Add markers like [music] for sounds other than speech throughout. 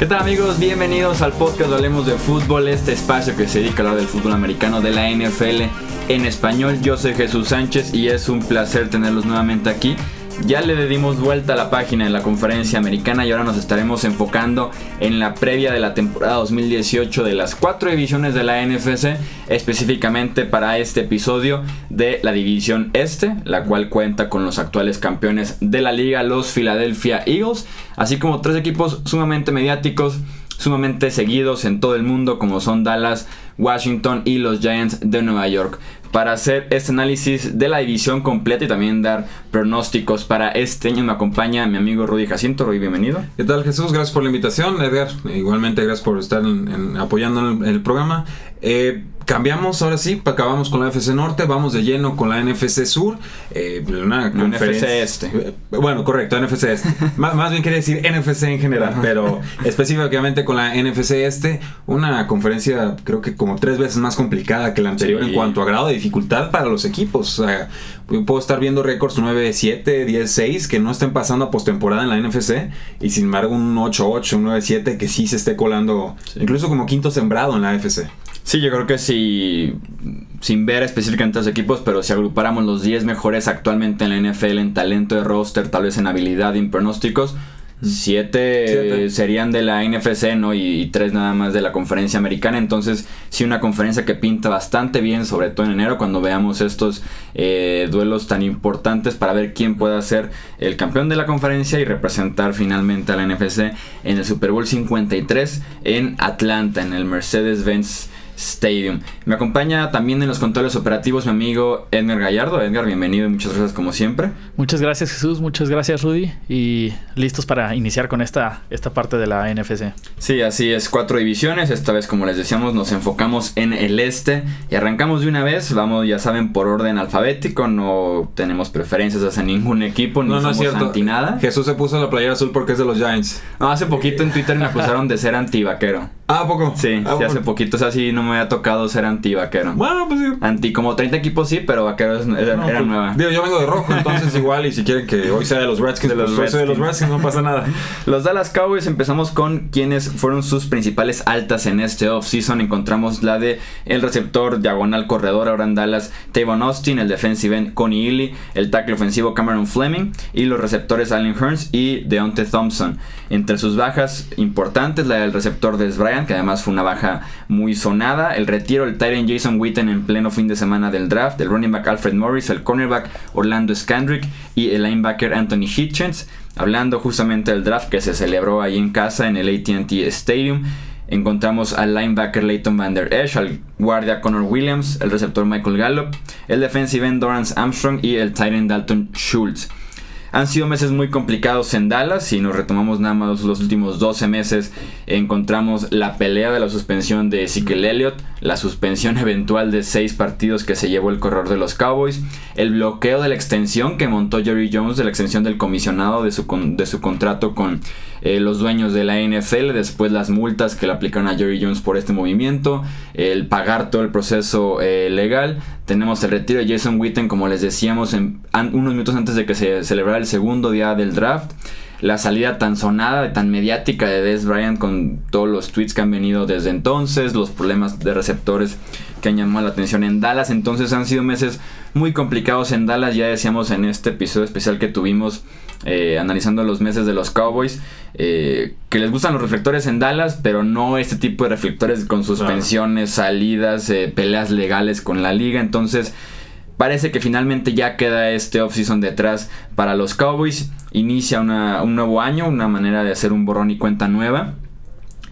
¿Qué tal amigos? Bienvenidos al podcast Hablemos de Fútbol, este espacio que se dedica a hablar del fútbol americano de la NFL en español. Yo soy Jesús Sánchez y es un placer tenerlos nuevamente aquí. Ya le dimos vuelta a la página en la conferencia americana y ahora nos estaremos enfocando en la previa de la temporada 2018 de las cuatro divisiones de la NFC, específicamente para este episodio de la división este, la cual cuenta con los actuales campeones de la liga, los Philadelphia Eagles, así como tres equipos sumamente mediáticos sumamente seguidos en todo el mundo como son Dallas, Washington y los Giants de Nueva York para hacer este análisis de la división completa y también dar pronósticos para este año. Me acompaña mi amigo Rudy Jacinto. Rudy, bienvenido. ¿Qué tal Jesús? Gracias por la invitación, Edgar. Igualmente gracias por estar apoyando en el, programa. Eh, cambiamos ahora sí, acabamos con la NFC Norte, vamos de lleno con la NFC Sur. Eh, una NFC Este. Bueno, correcto, NFC Este. [laughs] más, bien quería decir NFC en general, pero [laughs] específicamente con la NFC Este, una conferencia creo que como tres veces más complicada que la anterior en cuanto a grado de dificultad para los equipos. O sea, puedo estar viendo récords 9-7, 10-6 que no estén pasando a postemporada en la NFC y sin embargo un 8-8, un 9-7 que sí se esté colando, incluso como quinto sembrado en la NFC. Sí, yo creo que si, sin ver específicamente los equipos, pero si agrupáramos los 10 mejores actualmente en la NFL en talento de roster, tal vez en habilidad y en pronósticos, Siete, serían de la NFC, ¿no? Y, tres nada más de la conferencia americana. Entonces, sí, una conferencia que pinta bastante bien, sobre todo en enero, cuando veamos estos eh, duelos tan importantes para ver quién puede ser el campeón de la conferencia y representar finalmente a la NFC en el Super Bowl 53 en Atlanta, en el Mercedes-Benz Stadium. Me acompaña también en los controles operativos mi amigo Edgar Gallardo. Edgar, bienvenido y muchas gracias como siempre. Muchas gracias Jesús, muchas gracias Rudy y listos para iniciar con esta, esta parte de la NFC. Sí, así es, cuatro divisiones. Esta vez como les decíamos nos enfocamos en el este y arrancamos de una vez. Vamos, ya saben, por orden alfabético. No tenemos preferencias hacia ningún equipo, no, no somos anti nada. Jesús se puso la playera azul porque es de los Giants. No, hace poquito en Twitter me acusaron de ser antivaquero. Ah, poco? Sí, ah, sí hace poquito, o sea, sí, no me había tocado ser anti-vaquero. Bueno, pues sí. Anti, como 30 equipos sí, pero vaqueros era, pues, nueva. Digo, yo vengo de rojo, entonces igual, y si quieren que hoy sea de los Redskins, de los, pues, Redskins. de los Redskins, no pasa nada. [laughs] Los Dallas Cowboys empezamos con quienes fueron sus principales altas en este off-season. Encontramos la de el receptor diagonal corredor ahora en Dallas, Tavon Austin, el defensive end Connie Ely, el tackle ofensivo Cameron Fleming y los receptores Allen Hearns y Deontay Thompson. Entre sus bajas importantes, la del receptor Des Bryant, que además fue una baja muy sonada. El retiro del Tyrant Jason Witten en pleno fin de semana del draft. El running back Alfred Morris, el cornerback Orlando Scandrick y el linebacker Anthony Hitchens. Hablando justamente del draft que se celebró ahí en casa en el ATT Stadium. Encontramos al linebacker Leighton Van Der Esch, al guardia Connor Williams, el receptor Michael Gallup, el defensive end Dorrance Armstrong y el tight Dalton Schultz. Han sido meses muy complicados en Dallas. Si nos retomamos nada más los últimos 12 meses, encontramos la pelea de la suspensión de Ezekiel Elliott, la suspensión [laughs] eventual de 6 partidos que se llevó el corredor de los Cowboys, el bloqueo de la extensión que montó Jerry Jones, de la extensión del comisionado de su, de su contrato con eh, los dueños de la NFL, después las multas que le aplicaron a Jerry Jones por este movimiento, el pagar todo el proceso eh, legal. Tenemos el retiro de Jason Witten, como les decíamos, en, unos minutos antes de que se celebrara el segundo día del draft. La salida tan sonada, tan mediática de Des Bryant con todos los tweets que han venido desde entonces, los problemas de receptores que han llamado la atención en Dallas. Entonces han sido meses muy complicados en Dallas. Ya decíamos en este episodio especial que tuvimos eh, analizando los meses de los Cowboys, eh, que les gustan los reflectores en Dallas, pero no este tipo de reflectores con suspensiones, salidas, eh, peleas legales con la liga. Entonces, parece que finalmente ya queda este offseason detrás para los Cowboys. Inicia un nuevo año, una manera de hacer un borrón y cuenta nueva.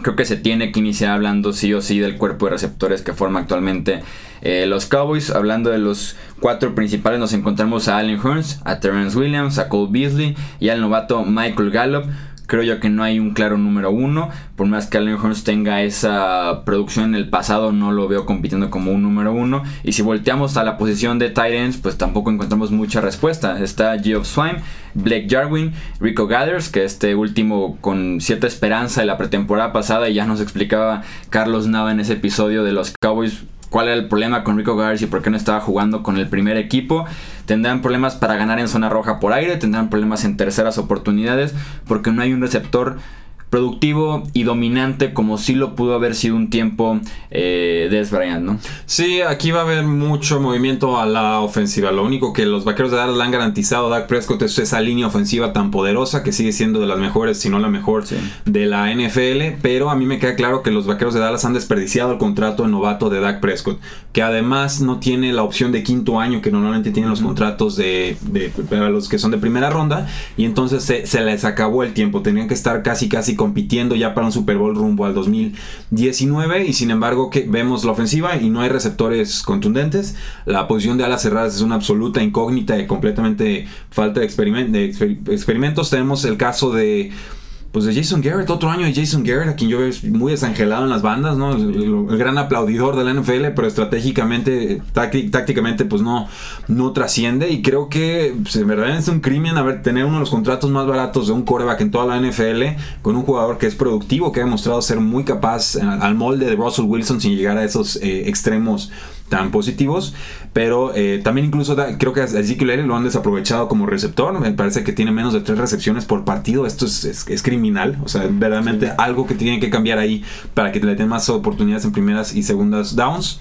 Creo que se tiene que iniciar hablando sí o sí del cuerpo de receptores que forma actualmente eh, los Cowboys, hablando de los cuatro principales, nos encontramos a Allen Hearns, a Terrence Williams, a Cole Beasley y al novato Michael Gallup. Creo yo que no hay un claro número uno. Por más que Allen Hurns tenga esa producción en el pasado, no lo veo compitiendo como un número uno. Y si volteamos a la posición de Titans, pues tampoco encontramos mucha respuesta. Está Geoff Swine, Blake Jarwin, Rico Gathers, que este último con cierta esperanza de la pretemporada pasada y ya nos explicaba Carlos Nava en ese episodio de los Cowboys cuál era el problema con Rico Garcia y por qué no estaba jugando con el primer equipo. Tendrán problemas para ganar en zona roja por aire, tendrán problemas en terceras oportunidades porque no hay un receptor productivo y dominante como sí lo pudo haber sido un tiempo eh, Des Bryant, ¿no? Sí, aquí va a haber mucho movimiento a la ofensiva. Lo único que los vaqueros de Dallas le han garantizado a Dak Prescott es esa línea ofensiva tan poderosa que sigue siendo de las mejores, si no la mejor de la NFL. Pero a mí me queda claro que los vaqueros de Dallas han desperdiciado el contrato de novato de Dak Prescott, que además no tiene la opción de quinto año que normalmente tienen los contratos de, para los que son de primera ronda. Y entonces se, se les acabó el tiempo. Tenían que estar casi, casi compitiendo ya para un Super Bowl rumbo al 2019 y sin embargo que vemos la ofensiva y no hay receptores contundentes. La posición de alas cerradas es una absoluta incógnita y completamente falta de, experimentos. Tenemos el caso de pues de Jason Garrett, otro año de Jason Garrett, a quien yo veo muy desangelado en las bandas, ¿no? El, gran aplaudidor de la NFL, pero estratégicamente, tácticamente, pues no, no trasciende. Y creo que pues, en verdad es un crimen haber, tener uno de los contratos más baratos de un coreback en toda la NFL, con un jugador que es productivo, que ha demostrado ser muy capaz al molde de Russell Wilson sin llegar a esos eh, extremos tan positivos, pero eh, también incluso creo que a Ezekiel lo han desaprovechado como receptor, me parece que tiene menos de tres recepciones por partido, esto es, es, criminal, o sea, verdaderamente algo que tiene que cambiar ahí para que le den más oportunidades en primeras y segundas downs.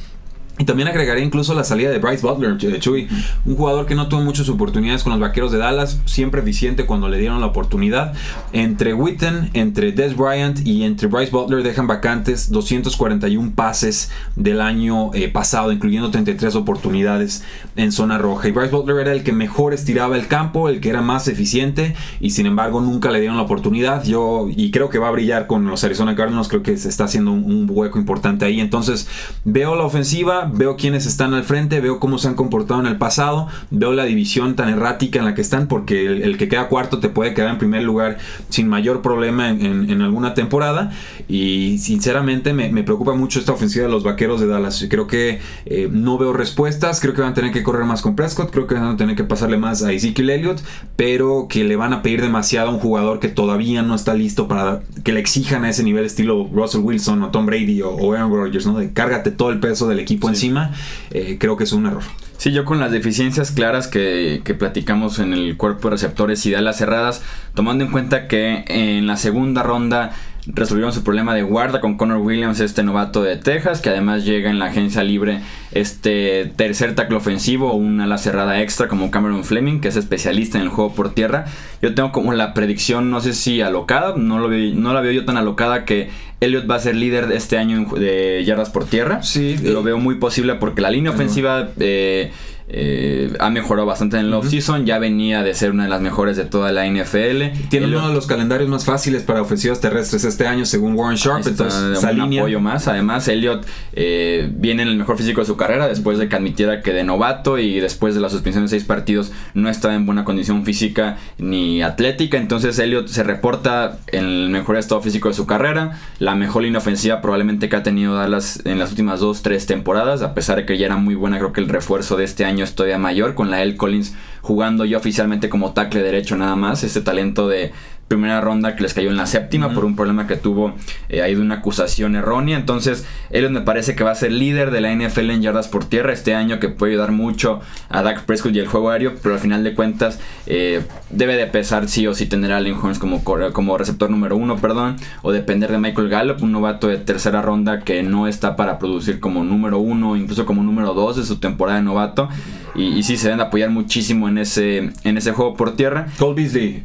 Y también agregaría incluso la salida de Bryce Butler, Chuy, un jugador que no tuvo muchas oportunidades con los vaqueros de Dallas, siempre eficiente cuando le dieron la oportunidad. Entre Witten, entre Des Bryant y entre Bryce Butler dejan vacantes 241 pases del año eh, pasado, incluyendo 33 oportunidades en zona roja. Y Bryce Butler era el que mejor estiraba el campo, el que era más eficiente, y sin embargo nunca le dieron la oportunidad. Yo, y creo que va a brillar con los Arizona Cardinals, creo que se está haciendo un, un hueco importante ahí. Entonces, veo la ofensiva veo quiénes están al frente, veo cómo se han comportado en el pasado, veo la división tan errática en la que están, porque el, que queda cuarto te puede quedar en primer lugar sin mayor problema en, alguna temporada. Y sinceramente me, preocupa mucho esta ofensiva de los vaqueros de Dallas. Creo que eh, no veo respuestas, creo que van a tener que correr más con Prescott, creo que van a tener que pasarle más a Ezekiel Elliott, pero que le van a pedir demasiado a un jugador que todavía no está listo para que le exijan a ese nivel estilo Russell Wilson o Tom Brady o, Aaron Rodgers, ¿no? De cárgate todo el peso del equipo en encima, eh, creo que es un error. Sí, yo con las deficiencias claras que, que, platicamos en el cuerpo de receptores y de alas cerradas, tomando en cuenta que en la segunda ronda resolvieron su problema de guarda con Connor Williams, este novato de Texas, que además llega en la agencia libre este tercer tackle ofensivo o una ala cerrada extra como Cameron Fleming, que es especialista en el juego por tierra. Yo tengo como la predicción, no sé si alocada, no, lo no la veo yo tan alocada que Elliot va a ser líder este año de yardas por tierra. Sí. Lo veo muy posible porque la línea ofensiva... Eh, eh, ha mejorado bastante en el off-season, ya venía de ser una de las mejores de toda la NFL. Tiene uno de los calendarios más fáciles para ofensivas terrestres este año, según Warren Sharp. Entonces, un apoyo más. Además, Elliot eh, viene en el mejor físico de su carrera después de que admitiera que de novato y después de la suspensión de seis partidos no estaba en buena condición física ni atlética. Entonces, Elliot se reporta en el mejor estado físico de su carrera, la mejor línea ofensiva probablemente que ha tenido Dallas en las últimas dos, tres temporadas, a pesar de que ya era muy buena, creo que el refuerzo de este año años todavía mayor, con la El Collins jugando yo oficialmente como tackle derecho nada más, este talento de primera ronda que les cayó en la séptima por un problema que tuvo eh, ahí de una acusación errónea. Entonces, él me parece que va a ser líder de la NFL en yardas por tierra este año, que puede ayudar mucho a Dak Prescott y el juego aéreo, pero al final de cuentas eh, debe de pesar sí o sí tener a Lynn Holmes como, como receptor número uno, perdón, o depender de Michael Gallup, un novato de tercera ronda que no está para producir como número uno, incluso como número dos de su temporada de novato. Y, sí se deben apoyar muchísimo en ese, en ese juego por tierra. Cole Beasley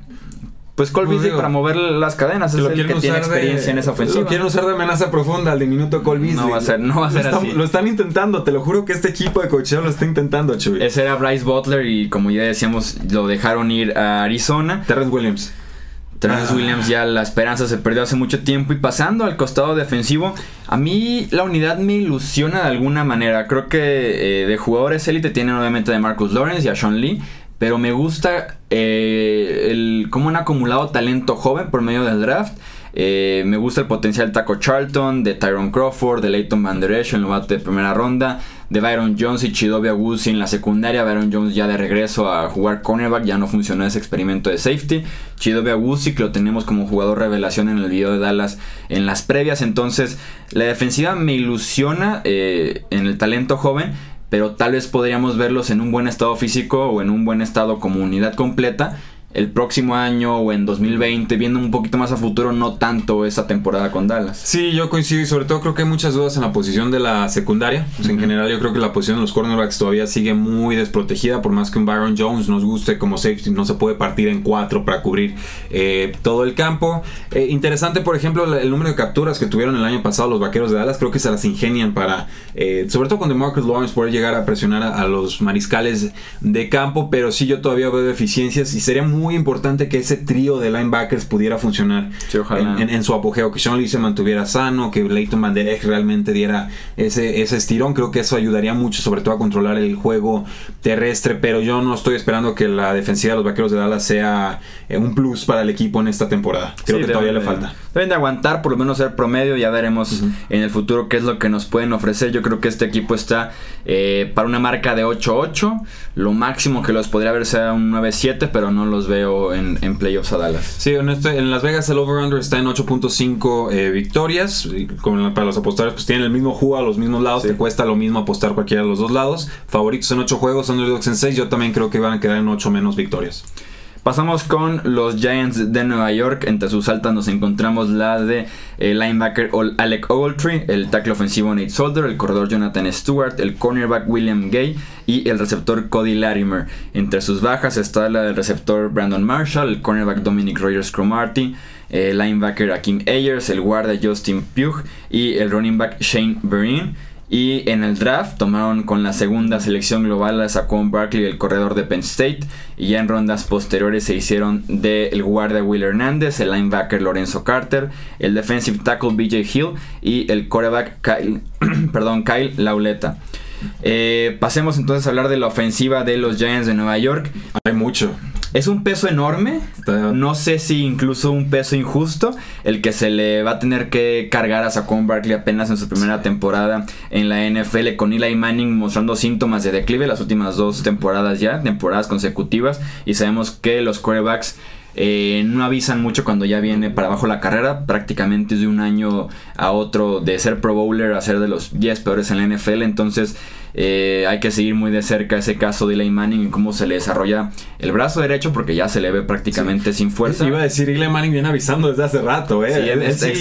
pues Cole Beasley para mover las cadenas es el que tiene experiencia en esa ofensiva. Lo quieren usar de amenaza profunda al diminuto Cole Beasley. No va a ser, no va a ser lo así. Están, lo están intentando, te lo juro que este equipo de cocheo lo está intentando, Chuy. Ese era Bryce Butler y como ya decíamos, lo dejaron ir a Arizona. Terrence Williams. Terrence ah. Williams ya la esperanza se perdió hace mucho tiempo y pasando al costado defensivo, a mí la unidad me ilusiona de alguna manera. Creo que eh, de jugadores élite tienen obviamente a Marcus Lawrence y a Sean Lee pero me gusta eh, el, cómo han acumulado talento joven por medio del draft. Eh, me gusta el potencial de Taco Charlton, de Tyron Crawford, de Leighton Van Der Esch en bate de primera ronda, de Byron Jones y Chidobe Agusi en la secundaria. Byron Jones ya de regreso a jugar cornerback, ya no funcionó ese experimento de safety. Chidobe Agusi que lo tenemos como jugador revelación en el video de Dallas en las previas. Entonces, la defensiva me ilusiona eh, en el talento joven pero tal vez podríamos verlos en un buen estado físico o en un buen estado como unidad completa el próximo año o en 2020, viendo un poquito más a futuro, no tanto esa temporada con Dallas. Sí, yo coincido y sobre todo creo que hay muchas dudas en la posición de la secundaria. En general yo creo que la posición de los cornerbacks todavía sigue muy desprotegida, por más que un Byron Jones nos guste como safety, no se puede partir en cuatro para cubrir eh, todo el campo. Eh, interesante, por ejemplo, el número de capturas que tuvieron el año pasado los Vaqueros de Dallas, creo que se las ingenian para, eh, sobre todo con DeMarcus Lawrence, poder llegar a presionar a, a los mariscales de campo, pero sí yo todavía veo deficiencias y sería muy muy importante que ese trío de linebackers pudiera funcionar en, su apogeo, que Sean Lee se mantuviera sano, que Leighton Van realmente diera ese, ese estirón. Creo que eso ayudaría mucho, sobre todo a controlar el juego terrestre, pero yo no estoy esperando que la defensiva de los Vaqueros de Dallas sea eh, un plus para el equipo en esta temporada. Creo que todavía le falta. Deben de aguantar, por lo menos ser promedio, ya veremos en el futuro qué es lo que nos pueden ofrecer. Yo creo que este equipo está eh, para una marca de 8-8, lo máximo que los podría ver sea un 9-7, pero no los veo en, en playoffs a Dallas. Sí, en, este, en Las Vegas el over-under está en 8.5 eh, victorias. para los apostadores, pues tienen el mismo juego a los mismos lados. Te cuesta lo mismo apostar cualquiera de los dos lados. Favoritos en 8 juegos, underdogs en 6. Yo también creo que van a quedar en 8 menos victorias. Pasamos con los Giants de Nueva York. Entre sus altas nos encontramos la de eh, linebacker Alec Ogletree, el tackle ofensivo Nate Solder, el corredor Jonathan Stewart, el cornerback William Gay y el receptor Cody Latimer. Entre sus bajas está la del receptor Brandon Marshall, el cornerback Dominic Rogers Cromartie, el linebacker Akim Ayers, el guardia Justin Pugh y el running back Shane Vereen. Y en el draft tomaron con la segunda selección global a Saquon Barkley, el corredor de Penn State. Y ya en rondas posteriores se hicieron del guardia Will Hernández, el linebacker Lorenzo Carter, el defensive tackle BJ Hill y el quarterback Kyle, [clears throat] perdón, Kyle Lauleta. Eh, pasemos entonces a hablar de la ofensiva de los Giants de Nueva York. Hay mucho. Es un peso enorme, no sé si incluso un peso injusto, el que se le va a tener que cargar a Saquon Barkley apenas en su primera temporada en la NFL con Eli Manning mostrando síntomas de declive las últimas dos temporadas ya, temporadas consecutivas, y sabemos que los quarterbacks eh, no avisan mucho cuando ya viene para abajo la carrera, prácticamente de un año a otro de ser Pro Bowler a ser de los 10 peores en la NFL, entonces eh, hay que seguir muy de cerca ese caso de Eli Manning y cómo se le desarrolla el brazo derecho porque ya se le ve prácticamente sin fuerza. Iba a decir, Eli Manning viene avisando desde hace rato, ¿eh? Sí,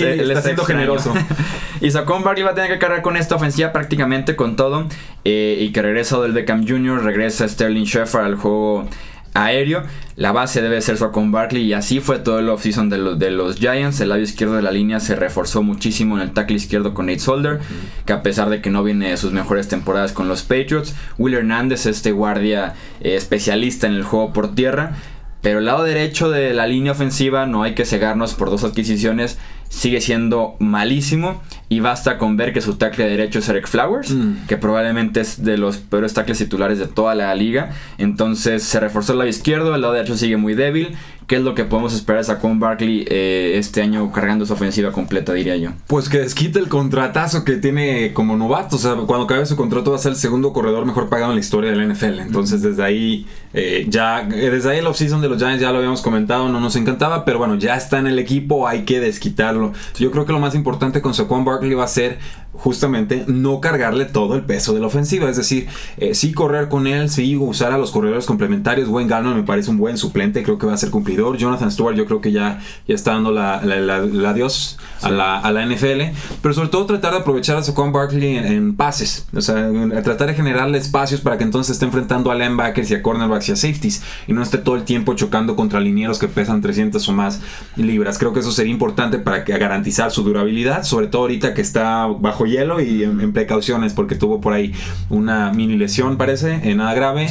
él, está siendo generoso. [laughs] y Saquon Barkley va a tener que cargar con esta ofensiva prácticamente con todo eh, y que regresa del Beckham Jr., regresa Sterling Shepard al juego aéreo. La base debe ser con Barkley y así fue todo el offseason de, de los Giants. El lado izquierdo de la línea se reforzó muchísimo en el tackle izquierdo con Nate Solder, que a pesar de que no viene de sus mejores temporadas con los Patriots, Will Hernández, este guardia eh, especialista en el juego por tierra. Pero el lado derecho de la línea ofensiva no hay que cegarnos por dos adquisiciones sigue siendo malísimo y basta con ver que su tackle derecho es Eric Flowers, mm. que probablemente es de los peores tackles titulares de toda la liga. Entonces se reforzó el lado izquierdo, el lado derecho sigue muy débil. ¿Qué es lo que podemos esperar de Saquon Barkley eh, este año cargando su ofensiva completa, diría yo? Pues que desquite el contratazo que tiene como novato. O sea, cuando acabe su contrato va a ser el segundo corredor mejor pagado en la historia de la NFL. Entonces, desde ahí, eh, ya, eh, desde ahí el offseason de los Giants ya lo habíamos comentado, no nos encantaba, pero bueno, ya está en el equipo, hay que desquitarlo. Yo creo que lo más importante con Saquon Barkley va a ser justamente no cargarle todo el peso de la ofensiva. Es decir, sí correr con él, sí usar a los corredores complementarios. Wayne Gallman me parece un buen suplente, creo que va a ser cumplidor Jonathan Stewart yo creo que ya, ya está dando la, la, adiós a, la, a, la, NFL. Pero sobre todo tratar de aprovechar a Saquon Barkley en, pases. O sea, tratar de generarle espacios para que entonces esté enfrentando a linebackers y a cornerbacks y a safeties. Y no esté todo el tiempo chocando contra linieros que pesan 300 o más libras. Creo que eso sería importante para que, garantizar su durabilidad. Sobre todo ahorita que está bajo hielo y en, precauciones porque tuvo por ahí una mini lesión parece. En nada grave.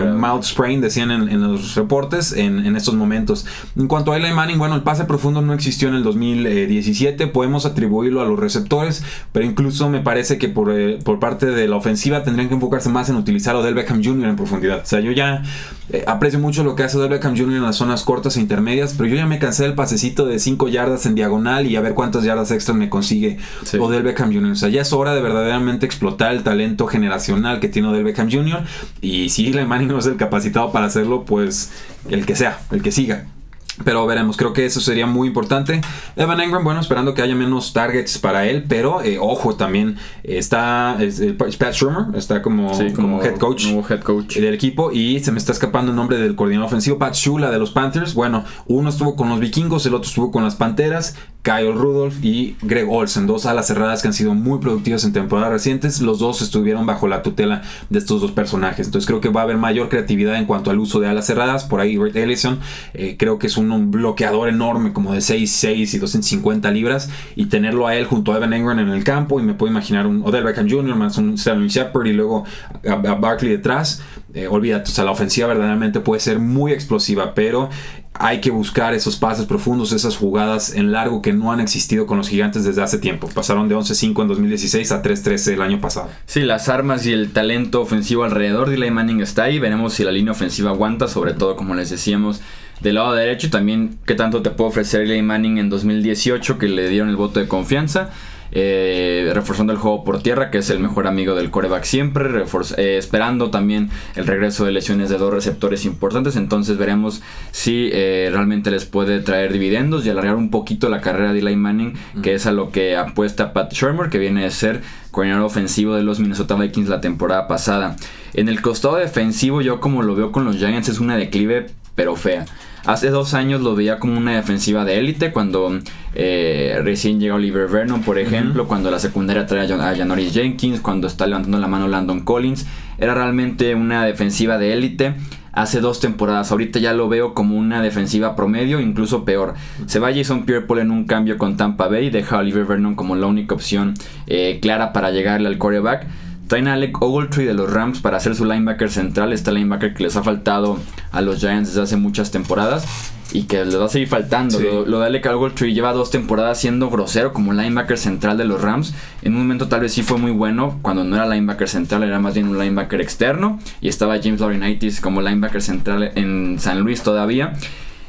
un mouth sprain decían en, en los reportes en, en estos momentos en cuanto a Eli Manning, bueno, el pase profundo no existió en el 2017, podemos atribuirlo a los receptores, pero incluso me parece que por, eh, por parte de la ofensiva tendrían que enfocarse más en utilizar a Odell Beckham Jr. en profundidad. O sea, yo ya eh, aprecio mucho lo que hace Odell Beckham Jr. en las zonas cortas e intermedias, pero yo ya me cansé del pasecito de 5 yardas en diagonal y a ver cuántas yardas extras me consigue Odell Beckham Jr. O sea, ya es hora de verdaderamente explotar el talento generacional que tiene Odell Beckham Jr. Y si Eli Manning no es el capacitado para hacerlo, pues el que sea, el que siga. Pero veremos, creo que eso sería muy importante. Evan Engram, bueno, esperando que haya menos targets para él, pero eh, ojo, también está Pat Shermer, está como, como, head coach, head coach del equipo y se me está escapando el nombre del coordinador ofensivo, Pat Shula de los Panthers. Bueno, uno estuvo con los vikingos, el otro estuvo con las Panteras. Kyle Rudolph y Greg Olsen, dos alas cerradas que han sido muy productivas en temporadas recientes. Los dos estuvieron bajo la tutela de estos dos personajes. Entonces creo que va a haber mayor creatividad en cuanto al uso de alas cerradas. Por ahí Red Ellison eh, creo que es un, bloqueador enorme como de 6'6 y 250 libras. Y tenerlo a él junto a Evan Engram en el campo. Y me puedo imaginar un Odell Beckham Jr. más un Sterling Shepard y luego a, Barkley detrás. Eh, olvídate, o sea, la ofensiva verdaderamente puede ser muy explosiva, pero hay que buscar esos pases profundos, esas jugadas en largo que no han existido con los gigantes desde hace tiempo. Pasaron de 11-5 en 2016 a 3-13 el año pasado. Sí, las armas y el talento ofensivo alrededor de Eli Manning está ahí. Veremos si la línea ofensiva aguanta, sobre todo como les decíamos del lado derecho. También qué tanto te puede ofrecer Eli Manning en 2018 que le dieron el voto de confianza. Eh, reforzando el juego por tierra, que es el mejor amigo del coreback siempre, eh, esperando también el regreso de lesiones de dos receptores importantes, entonces veremos si eh, realmente les puede traer dividendos y alargar un poquito la carrera de Eli Manning, que es a lo que apuesta Pat Shermer, que viene de ser coordinador ofensivo de los Minnesota Vikings la temporada pasada. En el costado defensivo, yo como lo veo con los Giants, es una declive pero fea. Hace dos años lo veía como una defensiva de élite cuando eh, recién llega Oliver Vernon, por ejemplo, cuando la secundaria trae a Janoris Jenkins, cuando está levantando la mano Landon Collins. Era realmente una defensiva de élite hace dos temporadas. Ahorita ya lo veo como una defensiva promedio, incluso peor. Se va Jason Pierre en un cambio con Tampa Bay, deja a Oliver Vernon como la única opción eh, clara para llegarle al quarterback. Traen a Alec Ogletree de los Rams para hacer su linebacker central. Este linebacker que les ha faltado a los Giants desde hace muchas temporadas y que les va a seguir faltando. Lo, de Alec Ogletree lleva dos temporadas siendo grosero como linebacker central de los Rams. En un momento tal vez sí fue muy bueno cuando no era linebacker central, era más bien un linebacker externo. Y estaba James Laurinaitis como linebacker central en San Luis todavía.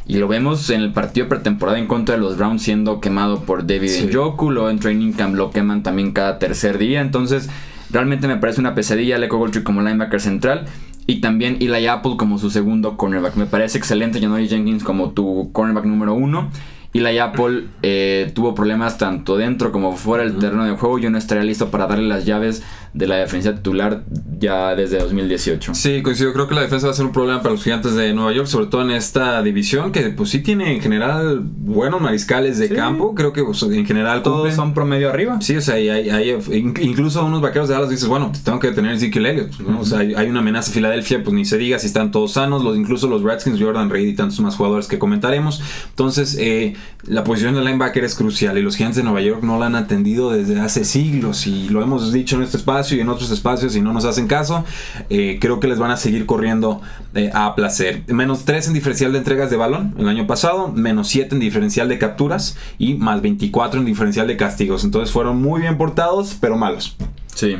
Y lo vemos en el partido pretemporada en contra de los Browns siendo quemado por David sí. Njoku. Luego en Training Camp lo queman también cada tercer día. Entonces Realmente me parece una pesadilla Leco Goldtree como linebacker central. Y también Eli Apple como su segundo cornerback. Me parece excelente Janory Jenkins como tu cornerback número uno. Y la Apple eh, tuvo problemas tanto dentro como fuera del terreno de juego. Yo no estaría listo para darle las llaves de la defensa titular ya desde 2018. Sí, coincido. Creo que la defensa va a ser un problema para los gigantes de Nueva York, sobre todo en esta división que pues sí tiene en general buenos mariscales de campo. Creo que pues, en general todos son promedio arriba. Sí, o sea, hay, hay, incluso unos vaqueros de alas dices, bueno, tengo que tener Ezekiel Elliott. ¿no? O sea, hay, una amenaza a Filadelfia, pues ni se diga si están todos sanos. Los, incluso los Redskins, Jordan Reed y tantos más jugadores que comentaremos. Entonces, eh, la posición de linebacker es crucial y los gigantes de Nueva York no la han atendido desde hace siglos y lo hemos dicho en este espacio y en otros espacios y no nos hacen caso. Eh, creo que les van a seguir corriendo eh, a placer. Menos 3 en diferencial de entregas de balón el año pasado, menos 7 en diferencial de capturas y más 24 en diferencial de castigos. Entonces fueron muy bien portados, pero malos. Sí.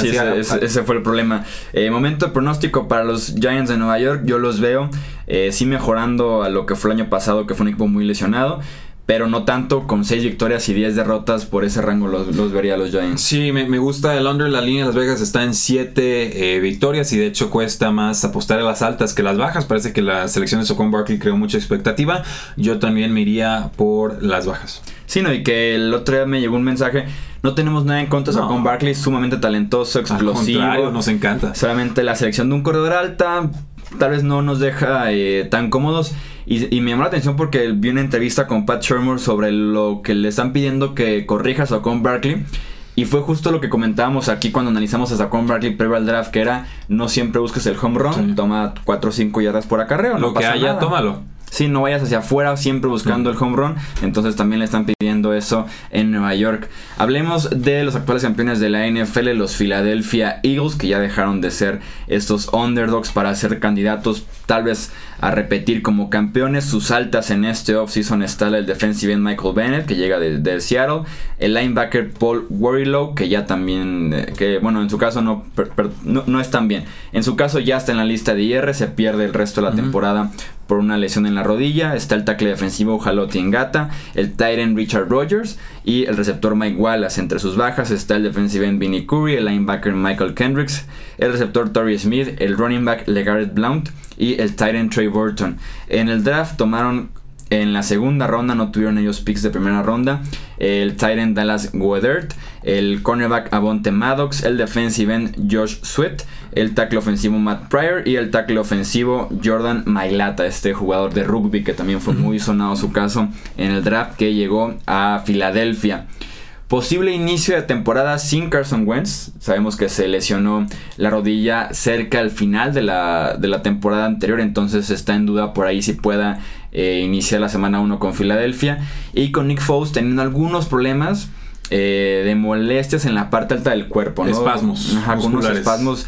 Sí, ese, fue el problema. Eh, momento de pronóstico para los Giants de Nueva York. Yo los veo eh, sí mejorando a lo que fue el año pasado, que fue un equipo muy lesionado pero no tanto con 6 victorias y 10 derrotas por ese rango los, los vería los Giants. Sí, me, gusta el under, la línea de Las Vegas está en 7 eh, victorias y de hecho cuesta más apostar a las altas que las bajas. Parece que la selección de Socon Barkley creó mucha expectativa. Yo también me iría por las bajas. Sí, no, y que el otro día me llegó un mensaje. No tenemos nada en contra de no. Barkley, sumamente talentoso, explosivo. Al nos encanta. Solamente la selección de un corredor alta tal vez no nos deja eh, tan cómodos. Y, me llamó la atención porque vi una entrevista con Pat Shermer sobre lo que le están pidiendo que corrija a Saquon Barkley. Y fue justo lo que comentábamos aquí cuando analizamos a Saquon Barkley previo al draft, que era no siempre busques el home run, toma 4 o 5 yardas por acarreo. Lo que haya, tómalo. Sí, no vayas hacia afuera siempre buscando el home run. Entonces también le están pidiendo eso en Nueva York. Hablemos de los actuales campeones de la NFL, los Philadelphia Eagles, que ya dejaron de ser estos underdogs para ser candidatos tal vez a repetir como campeones. Sus altas en este offseason está el defensive end Michael Bennett, que llega de, Seattle. El linebacker Paul Warrilow, que ya también, eh, que bueno, en su caso no, no, es tan bien. En su caso ya está en la lista de IR, se pierde el resto de la temporada por una lesión en la rodilla. Está el tackle defensivo Jaloti Ngata, el Titan Richard Rogers y el receptor Mike Wallace. Entre sus bajas está el defensive end Vinnie Curry, el linebacker Michael Kendricks, el receptor Torrey Smith, el running back LeGarrette Blount y el Titan Trey Burton. En el draft tomaron En la segunda ronda no tuvieron ellos picks de primera ronda. El Titan Dallas Weathert, el cornerback Avonte Maddox, el defensive end Josh Sweat, el tackle ofensivo Matt Pryor y el tackle ofensivo Jordan Mailata, este jugador de rugby que también fue muy sonado su caso en el draft que llegó a Filadelfia. Posible inicio de temporada sin Carson Wentz. Sabemos que se lesionó la rodilla cerca al final de la, de la temporada anterior, entonces está en duda por ahí si pueda eh, iniciar la semana 1 con Filadelfia. Y con Nick Foles teniendo algunos problemas. Eh, de molestias en la parte alta del cuerpo, ¿no? Espasmos. Ajá, con unos espasmos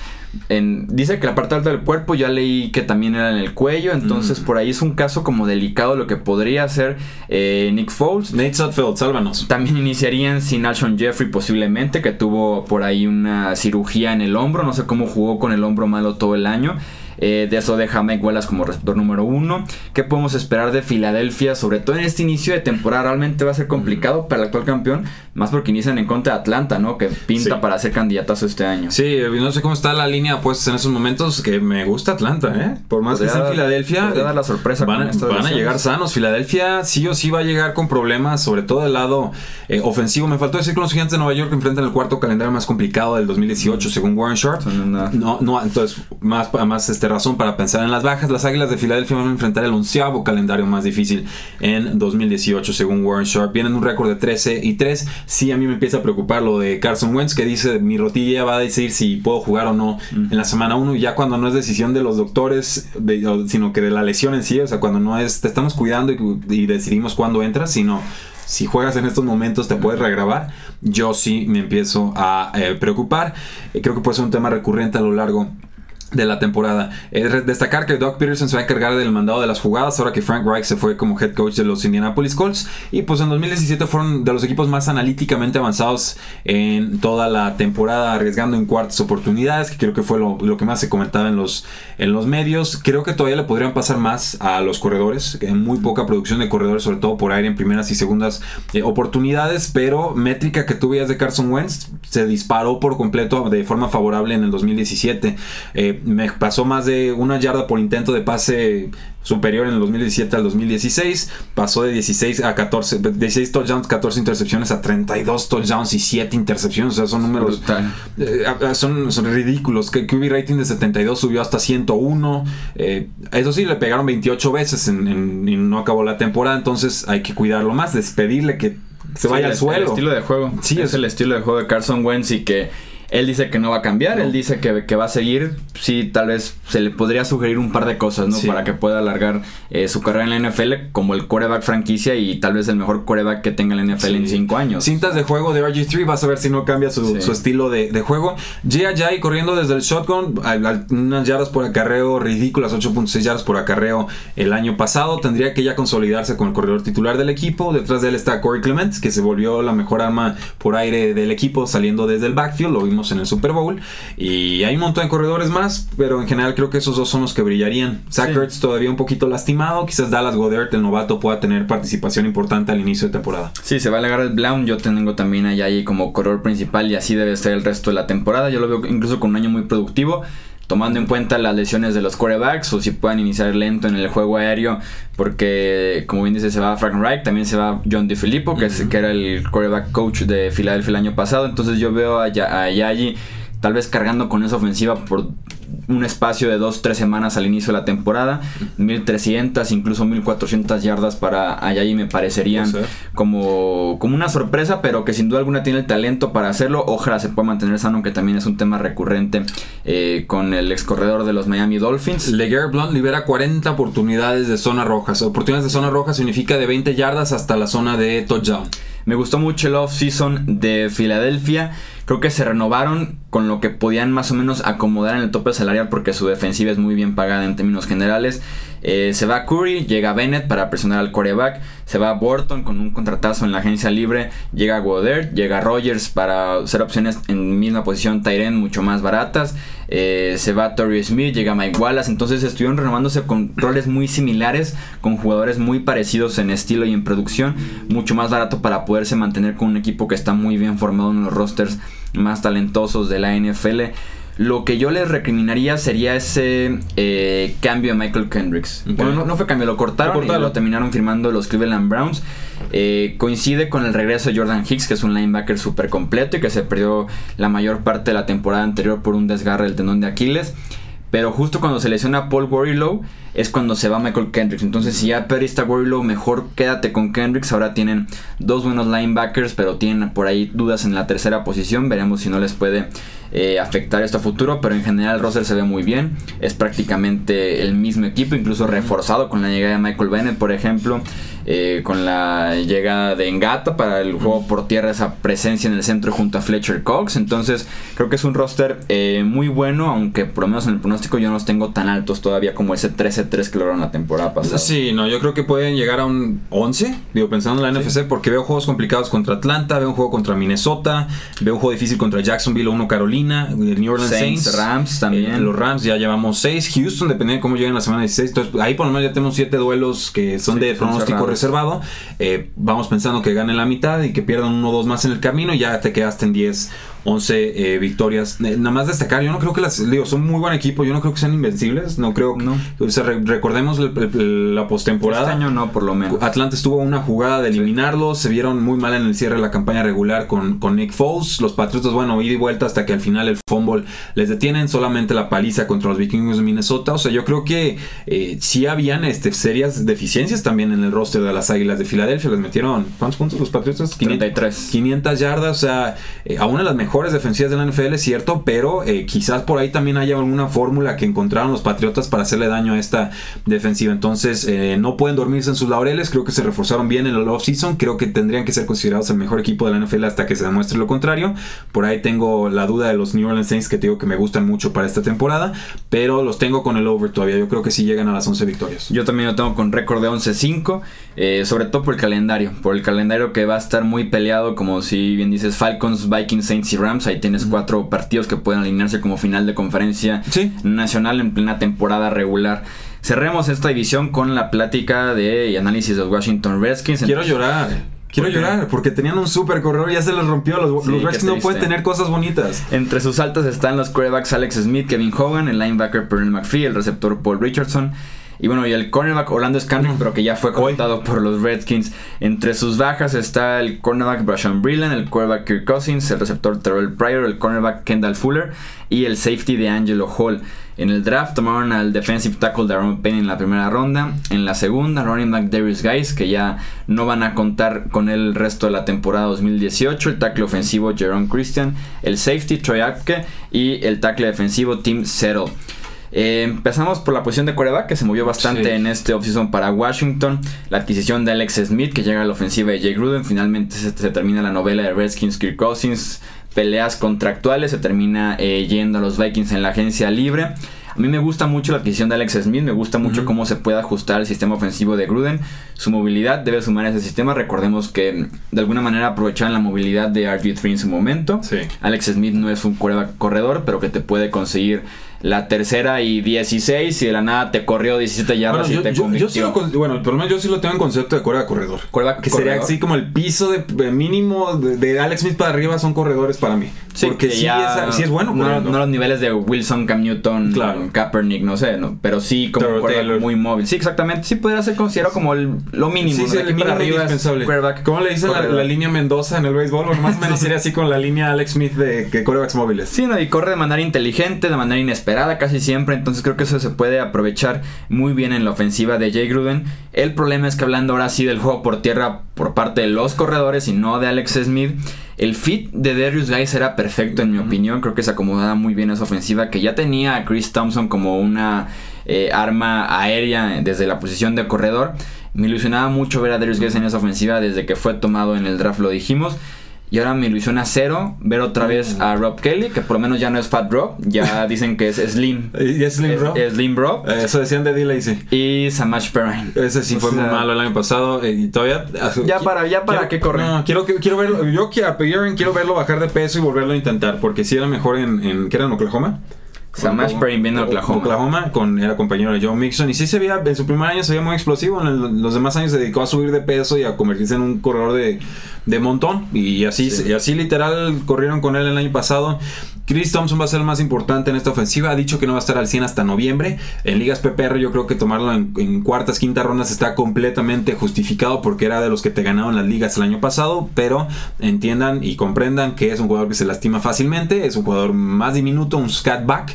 dice que la parte alta del cuerpo ya leí que también era en el cuello, entonces mm. por ahí es un caso como delicado lo que podría ser eh, Nick Foles. Nate Sudfeld, sálvanos. También iniciarían sin Alshon Jeffrey posiblemente, que tuvo por ahí una cirugía en el hombro, no sé cómo jugó con el hombro malo todo el año. Eh, de eso deja Mike Wallace como receptor número uno. ¿Qué podemos esperar de Filadelfia? Sobre todo en este inicio de temporada realmente va a ser complicado para el actual campeón, más porque inician en contra de Atlanta, ¿no? Que pinta para ser candidatazo este año. Sí, no sé cómo está la línea pues en esos momentos, que me gusta Atlanta, ¿eh? Por más que sea en Filadelfia, dar la sorpresa van, a llegar sanos. Filadelfia sí o sí va a llegar con problemas, sobre todo del lado eh, ofensivo. Me faltó decir que los gigantes de Nueva York enfrentan el cuarto calendario más complicado del 2018, según Warren Sharp. No, no, entonces, más, más este razón para pensar en las bajas. Las Águilas de Filadelfia van a enfrentar el onceavo calendario más difícil en 2018, según Warren Sharp. Vienen un récord de 13 y 3. Sí, a mí me empieza a preocupar lo de Carson Wentz, que dice: Mi rotilla va a decir si puedo jugar o no en la semana 1. Ya cuando no es decisión de los doctores, sino que de la lesión en sí, o sea, cuando no es, te estamos cuidando y, decidimos cuándo entras, sino si juegas en estos momentos te puedes regrabar. Yo sí me empiezo a eh, preocupar. Eh, creo que puede ser un tema recurrente a lo largo de la temporada. Es destacar que Doug Peterson se va a encargar del mandado de las jugadas ahora que Frank Reich se fue como head coach de los Indianapolis Colts y pues en 2017 fueron de los equipos más analíticamente avanzados en toda la temporada arriesgando en cuartas oportunidades que creo que fue lo, que más se comentaba en los, en los medios. Creo que todavía le podrían pasar más a los corredores, que muy poca producción de corredores sobre todo por aire en primeras y segundas eh, oportunidades, pero métrica que tú de Carson Wentz se disparó por completo de forma favorable en el 2017. Eh, me pasó más de una yarda por intento de pase superior en el 2017 al 2016. Pasó de 16 a 14, 16 touchdowns, 14 intercepciones a 32 touchdowns y 7 intercepciones. O sea, son números. Eh, son, son, ridículos. Que QB rating de 72 subió hasta 101. Eh, eso sí, le pegaron 28 veces en, y no acabó la temporada. Entonces hay que cuidarlo más, despedirle que se vaya al suelo. El estilo de juego. Sí, es el estilo de juego de Carson Wentz y que él dice que no va a cambiar, él dice que, que, va a seguir. Sí, tal vez se le podría sugerir un par de cosas, ¿no? Para que pueda alargar eh, su carrera en la NFL como el coreback franquicia y tal vez el mejor coreback que tenga la NFL en cinco años. Cintas de juego de RG3, vas a ver si no cambia su, estilo de, de, juego. Gia Jai corriendo desde el shotgun, unas yardas por acarreo ridículas, 8.6 yardas por acarreo el año pasado. Tendría que ya consolidarse con el corredor titular del equipo. Detrás de él está Corey Clement, que se volvió la mejor arma por aire del equipo saliendo desde el backfield. Lo vimos en el Super Bowl. Y hay un montón de corredores más, pero en general creo que esos dos son los que brillarían. Zach todavía un poquito lastimado. Quizás Dallas Godert, el novato, pueda tener participación importante al inicio de temporada. Sí, se va a alegar el Brown. Yo tengo también allá ahí como corredor principal y así debe ser el resto de la temporada. Yo lo veo incluso con un año muy productivo tomando en cuenta las lesiones de los quarterbacks o si puedan iniciar lento en el juego aéreo, porque como bien dice se va Frank Reich, también se va John DeFilippo, que, es, que era el quarterback coach de Philadelphia el año pasado, entonces yo veo a, a Yayi tal vez cargando con esa ofensiva por un espacio de dos, tres semanas al inicio de la temporada. 1300, incluso 1400 yardas para Ayayi me parecerían como, como una sorpresa, pero que sin duda alguna tiene el talento para hacerlo. Ojalá se pueda mantener sano, que también es un tema recurrente eh, con el ex corredor de los Miami Dolphins. Leger Blunt libera 40 oportunidades de zona rojas. Oportunidades de zona roja significa de 20 yardas hasta la zona de touchdown. Me gustó mucho el off-season de Filadelfia. Creo que se renovaron con lo que podían más o menos acomodar en el tope salarial porque su defensiva es muy bien pagada en términos generales. Eh, se va Curry, llega Bennett para presionar al coreback, se va Burton con un contratazo en la agencia libre, llega Goddard, llega Rogers para hacer opciones en misma posición Tyren mucho más baratas, eh, se va Torrey Smith, llega Mike Wallace, entonces estuvieron renovándose con roles muy similares, con jugadores muy parecidos en estilo y en producción, mucho más barato para poderse mantener con un equipo que está muy bien formado en los rosters más talentosos de la NFL. Lo que yo les recriminaría sería ese eh, cambio de Michael Kendricks. Bueno, no, fue cambio, lo cortaron, y lo terminaron firmando los Cleveland Browns. Eh, coincide con el regreso de Jordan Hicks, que es un linebacker súper completo y que se perdió la mayor parte de la temporada anterior por un desgarre del tendón de Aquiles. Pero justo cuando se lesiona Paul Warrilow es cuando se va Michael Kendricks. Entonces, si ya perdiste a Warrilow, mejor quédate con Kendricks. Ahora tienen dos buenos linebackers, pero tienen por ahí dudas en la tercera posición. Veremos si no les puede eh, afectar esto a futuro. Pero en general, el roster se ve muy bien. Es prácticamente el mismo equipo, incluso reforzado con la llegada de Michael Bennett, por ejemplo. Eh, con la llegada de Engata para el juego por tierra, esa presencia en el centro junto a Fletcher Cox. Entonces, creo que es un roster eh, muy bueno, aunque por lo menos en el pronóstico yo no los tengo tan altos todavía como ese 13-3 que lograron la temporada pasada. Sí, no, yo creo que pueden llegar a un 11, digo, pensando en la NFC, porque veo juegos complicados contra Atlanta, veo un juego contra Minnesota, veo un juego difícil contra Jacksonville o uno Carolina, New Orleans Saints, Rams también. Eh, los Rams ya llevamos 6, Houston, dependiendo de cómo lleguen la semana 16. Entonces, ahí por lo menos ya tenemos 7 duelos que son de pronóstico reservado. Eh, vamos pensando que gane la mitad y que pierdan uno o dos más en el camino y ya te quedaste en 10 11 eh, victorias. Eh, nada más destacar, yo no creo que las, digo, son muy buen equipo, yo no creo que sean invencibles, no creo, no. O sea, recordemos la postemporada. Este año no, por lo menos. Atlanta estuvo una jugada de eliminarlos, se vieron muy mal en el cierre de la campaña regular con, con Nick Foles, los Patriotas, bueno, ida y vuelta hasta que al final el fumble les detienen, solamente la paliza contra los vikingos de Minnesota, o sea, yo creo que eh, sí habían este, serias deficiencias también en el roster de las Águilas de Filadelfia, les metieron, ¿cuántos puntos los Patriotas? 503. 500 yardas, o sea, a una de las mejores defensivas de la NFL, es cierto, pero eh, quizás por ahí también haya alguna fórmula que encontraron los Patriotas para hacerle daño a esta defensiva. Entonces, eh, no pueden dormirse en sus laureles. Creo que se reforzaron bien en el off-season. Creo que tendrían que ser considerados el mejor equipo de la NFL hasta que se demuestre lo contrario. Por ahí tengo la duda de los New Orleans Saints que te digo que me gustan mucho para esta temporada, pero los tengo con el over todavía. Yo creo que sí llegan a las 11 victorias. Yo también lo tengo con récord de 11-5, eh, sobre todo por el calendario. Por el calendario que va a estar muy peleado, como si bien dices Falcons, Vikings, Saints y Rams Ahí tienes cuatro partidos que pueden alinearse como final de conferencia nacional en plena temporada regular. Cerremos esta división con la plática de y análisis de los Washington Redskins. Quiero llorar. Quiero llorar porque tenían un super corredor y ya se les rompió. Los, Redskins no pueden tener cosas bonitas. Entre sus altas están los quarterbacks Alex Smith, Kevin Hogan, el linebacker Pernell McPhee, el receptor Paul Richardson. Y bueno, y el cornerback Orlando Scandrick, pero que ya fue cortado por los Redskins. Entre sus bajas está el cornerback Brashon Brillan, el cornerback Kirk Cousins, el receptor Terrell Pryor, el cornerback Kendall Fuller y el safety de Angelo Hall. En el draft tomaron al defensive tackle Darren Payne en la primera ronda. En la segunda, running back Darius Guys, que ya no van a contar con él el resto de la temporada 2018. El tackle ofensivo Jerome Christian. El safety Troy Apke y el tackle defensivo Tim Settle. Eh, empezamos por la posición de coreback que se movió bastante en este offseason para Washington. La adquisición de Alex Smith que llega a la ofensiva de Jake Gruden. Finalmente se, termina la novela de Redskins Kirk Cousins. Peleas contractuales. Se termina eh, yendo a los Vikings en la agencia libre. A mí me gusta mucho la adquisición de Alex Smith, me gusta mucho cómo se puede ajustar el sistema ofensivo de Gruden. Su movilidad debe sumar a ese sistema. Recordemos que de alguna manera aprovecharon la movilidad de RG3 en su momento. Alex Smith no es un corredor, pero que te puede conseguir la tercera y 16 y de la nada te corrió 17 yardas bueno, y te yo, yo sí lo, Bueno, por lo menos yo sí lo tengo en concepto de cuerda corredor. que sería así como el piso de, mínimo de, Alex Smith para arriba son corredores para mí. Sí, porque sí, es, sí es bueno. No, no, los niveles de Wilson, Cam Newton, Kaepernick, no sé, no, pero sí como muy móvil. Sí, exactamente. Sí podría ser considerado como lo mínimo. Sí, el mínimo arriba indispensable. ¿Cómo le dicen la, línea Mendoza en el béisbol? Bueno, más o menos sería así con la línea Alex Smith de que quarterbacks móviles. Sí, no, y corre de manera inteligente, de manera inesperada casi siempre. Entonces creo que eso se puede aprovechar muy bien en la ofensiva de Jay Gruden. El problema es que hablando ahora sí del juego por tierra por parte de los corredores y no de Alex Smith. El fit de Darius Guys era perfecto en mi opinión. Creo que se acomodaba muy bien a esa ofensiva que ya tenía a Chris Thompson como una eh, arma aérea desde la posición de corredor. Me ilusionaba mucho ver a Darius Guys en esa ofensiva desde que fue tomado en el draft, lo dijimos. Y ahora me ilusiona cero ver otra vez a Rob Kelly, que por lo menos ya no es Fat Rob, ya [laughs] dicen que es Slim. ¿Y es Slim Rob? Es Slim Rob. Eh, eso decían de D. sí. Y Samash Perrine. Ese sí fue muy malo el año pasado eh, y todavía... Ya para, ya para qué correr. No, quiero, quiero verlo, yo quiero, quiero verlo bajar de peso y volverlo a intentar, porque si era mejor en, en ¿qué era en Oklahoma? Samash Perry viene Oklahoma. Oklahoma, con, era compañero de Joe Mixon. Y sí se veía, en su primer año se veía muy explosivo. En los demás años se dedicó a subir de peso y a convertirse en un corredor de, de montón. Y así, y así literal corrieron con él el año pasado. Chris Thompson va a ser el más importante en esta ofensiva. Ha dicho que no va a estar al 100 hasta noviembre. En ligas PPR yo creo que tomarlo en, cuartas, quintas rondas está completamente justificado porque era de los que te ganaron las ligas el año pasado. Pero entiendan y comprendan que es un jugador que se lastima fácilmente. Es un jugador más diminuto, un scatback.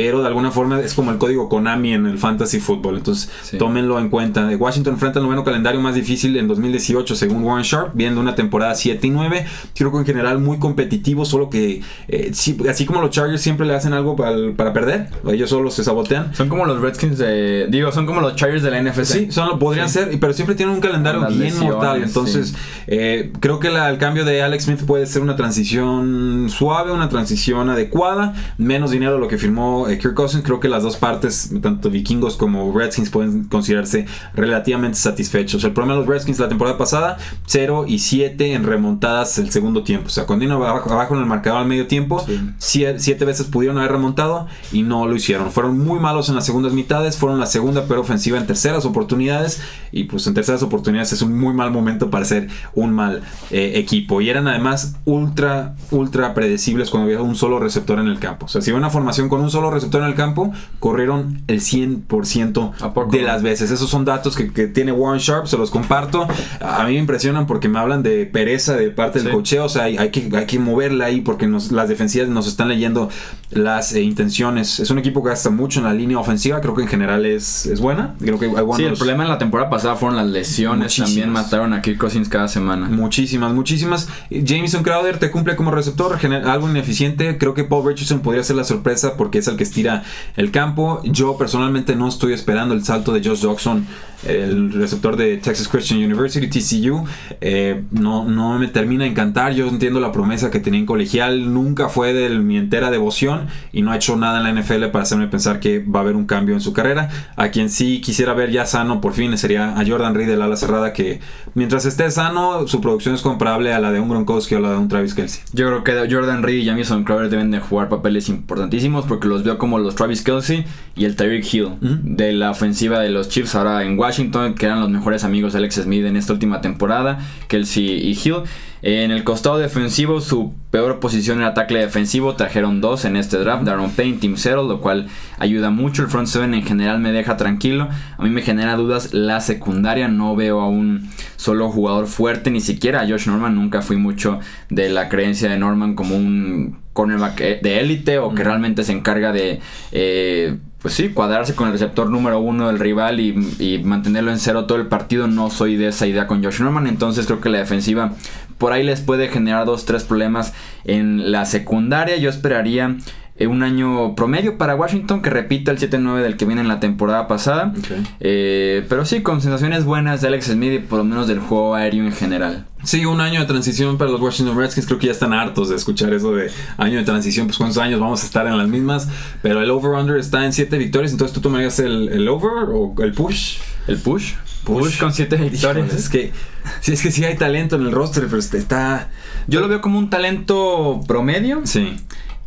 Pero de alguna forma es como el código Konami en el fantasy football. Entonces tómenlo en cuenta. Washington enfrenta el noveno calendario más difícil en 2018 según Warren Sharp. Viendo una temporada 7 y 9. Creo que en general muy competitivo. Solo que eh, así como los Chargers siempre le hacen algo para, perder, ellos solo se sabotean. Son como los Redskins de. Digo, son como los Chargers de la NFC. Sí, son, podrían ser, pero siempre tienen un calendario bien mortal. Entonces, eh, creo que el cambio de Alex Smith puede ser una transición suave, una transición adecuada. Menos dinero de lo que firmó eh, Kirk Cousins. Creo que las dos partes, tanto vikingos como Redskins, pueden considerarse relativamente satisfechos. El problema de los Redskins la temporada pasada, 0 y 7 en remontadas el segundo tiempo. O sea, cuando abajo, abajo en el marcador al medio tiempo, siete veces pudieron haber remontado y no lo hicieron. Fueron muy malos en las segundas mitades, fueron la segunda peor ofensiva en terceras oportunidades y pues en terceras oportunidades es un muy mal momento para ser un mal eh, equipo. Y eran además ultra, ultra predecibles cuando había un solo receptor en el campo. O sea, si había una formación con un solo receptor en el campo, corrieron el 100% de las veces. Esos son datos que, tiene Warren Sharp, se los comparto. A mí me impresionan porque me hablan de pereza de parte del cocheo. O sea, hay, que, hay que moverla ahí porque las defensivas nos están están leyendo las eh, intenciones. Es un equipo que gasta mucho en la línea ofensiva, creo que en general es, es buena. Creo que sí, el problema en la temporada pasada fueron las lesiones, también mataron a Kirk Cousins cada semana. Muchísimas, muchísimas. Jameson Crowder te cumple como receptor, algo ineficiente. Creo que Paul Richardson podría ser la sorpresa porque es el que estira el campo. Yo personalmente no estoy esperando el salto de Josh Jackson el receptor de Texas Christian University, TCU. Eh, no, no me termina de encantar. Yo entiendo la promesa que tenía en colegial. Nunca fue de mi entera devoción y no ha hecho nada en la NFL para hacerme pensar que va a haber un cambio en su carrera. A quien sí quisiera ver ya sano por fin sería a Jordan Reed del ala cerrada que mientras esté sano su producción es comparable a la de un Gronkowski o la de un Travis Kelsey. Yo creo que Jordan Reed y Jamison Crowder deben de jugar papeles importantísimos porque los como los Travis Kelsey y el Tyreek Hill de la ofensiva de los Chiefs ahora en Washington Washington, que eran los mejores amigos de Alex Smith en esta última temporada, Kelsey y Hill. En el costado defensivo, su peor posición era tackle defensivo. Trajeron dos en este draft: Darren Payne, Team Zero, lo cual ayuda mucho. El front seven en general me deja tranquilo. A mí me genera dudas la secundaria. No veo a un solo jugador fuerte, ni siquiera a Josh Norman. Nunca fui mucho de la creencia de Norman como un cornerback eh, de élite o que realmente se encarga de. Eh, pues sí, cuadrarse con el receptor número uno del rival y, mantenerlo en cero todo el partido. No soy de esa idea con Josh Norman. Entonces creo que la defensiva por ahí les puede generar dos, tres problemas en la secundaria. Yo esperaría eh, un año promedio para Washington que repita el 7-9 del que viene en la temporada pasada. Eh, pero sí, con sensaciones buenas de Alex Smith y por lo menos del juego aéreo en general. Sí, un año de transición para los Washington Redskins. Creo que ya están hartos de escuchar eso de año de transición. Pues cuántos años vamos a estar en las mismas. Pero el over-under está en 7 victorias. Entonces tú tomarías el, el over o el push. El push. Push, con 7 victorias. es que, sí, es que sí hay talento en el roster, pero este está. Yo lo veo como un talento promedio. Sí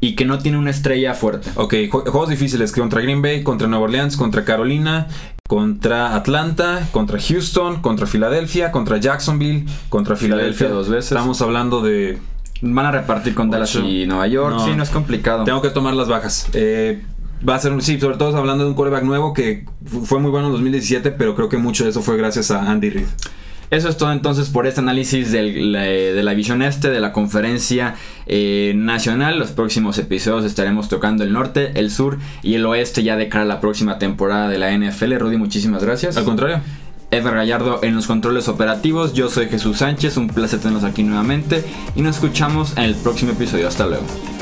y que no tiene una estrella fuerte. Ok, juegos difíciles contra Green Bay, contra Nueva Orleans, contra Carolina, contra Atlanta, contra Houston, contra Filadelfia, contra Jacksonville, contra Filadelfia dos veces. Estamos hablando de van a repartir con Dallas y Nueva York. Sí, no es complicado. Tengo que tomar las bajas. Eh, va a ser, sí, sobre todo hablando de un quarterback nuevo que fue muy bueno en 2017, pero creo que mucho de eso fue gracias a Andy Reid. Eso es todo entonces por este análisis de la visión este de la conferencia eh, nacional. Los próximos episodios estaremos tocando el norte, el sur y el oeste ya de cara a la próxima temporada de la NFL. Rudy, muchísimas gracias. Al contrario. Edgar Gallardo en los controles operativos. Yo soy Jesús Sánchez, un placer tenerlos aquí nuevamente y nos escuchamos en el próximo episodio. Hasta luego.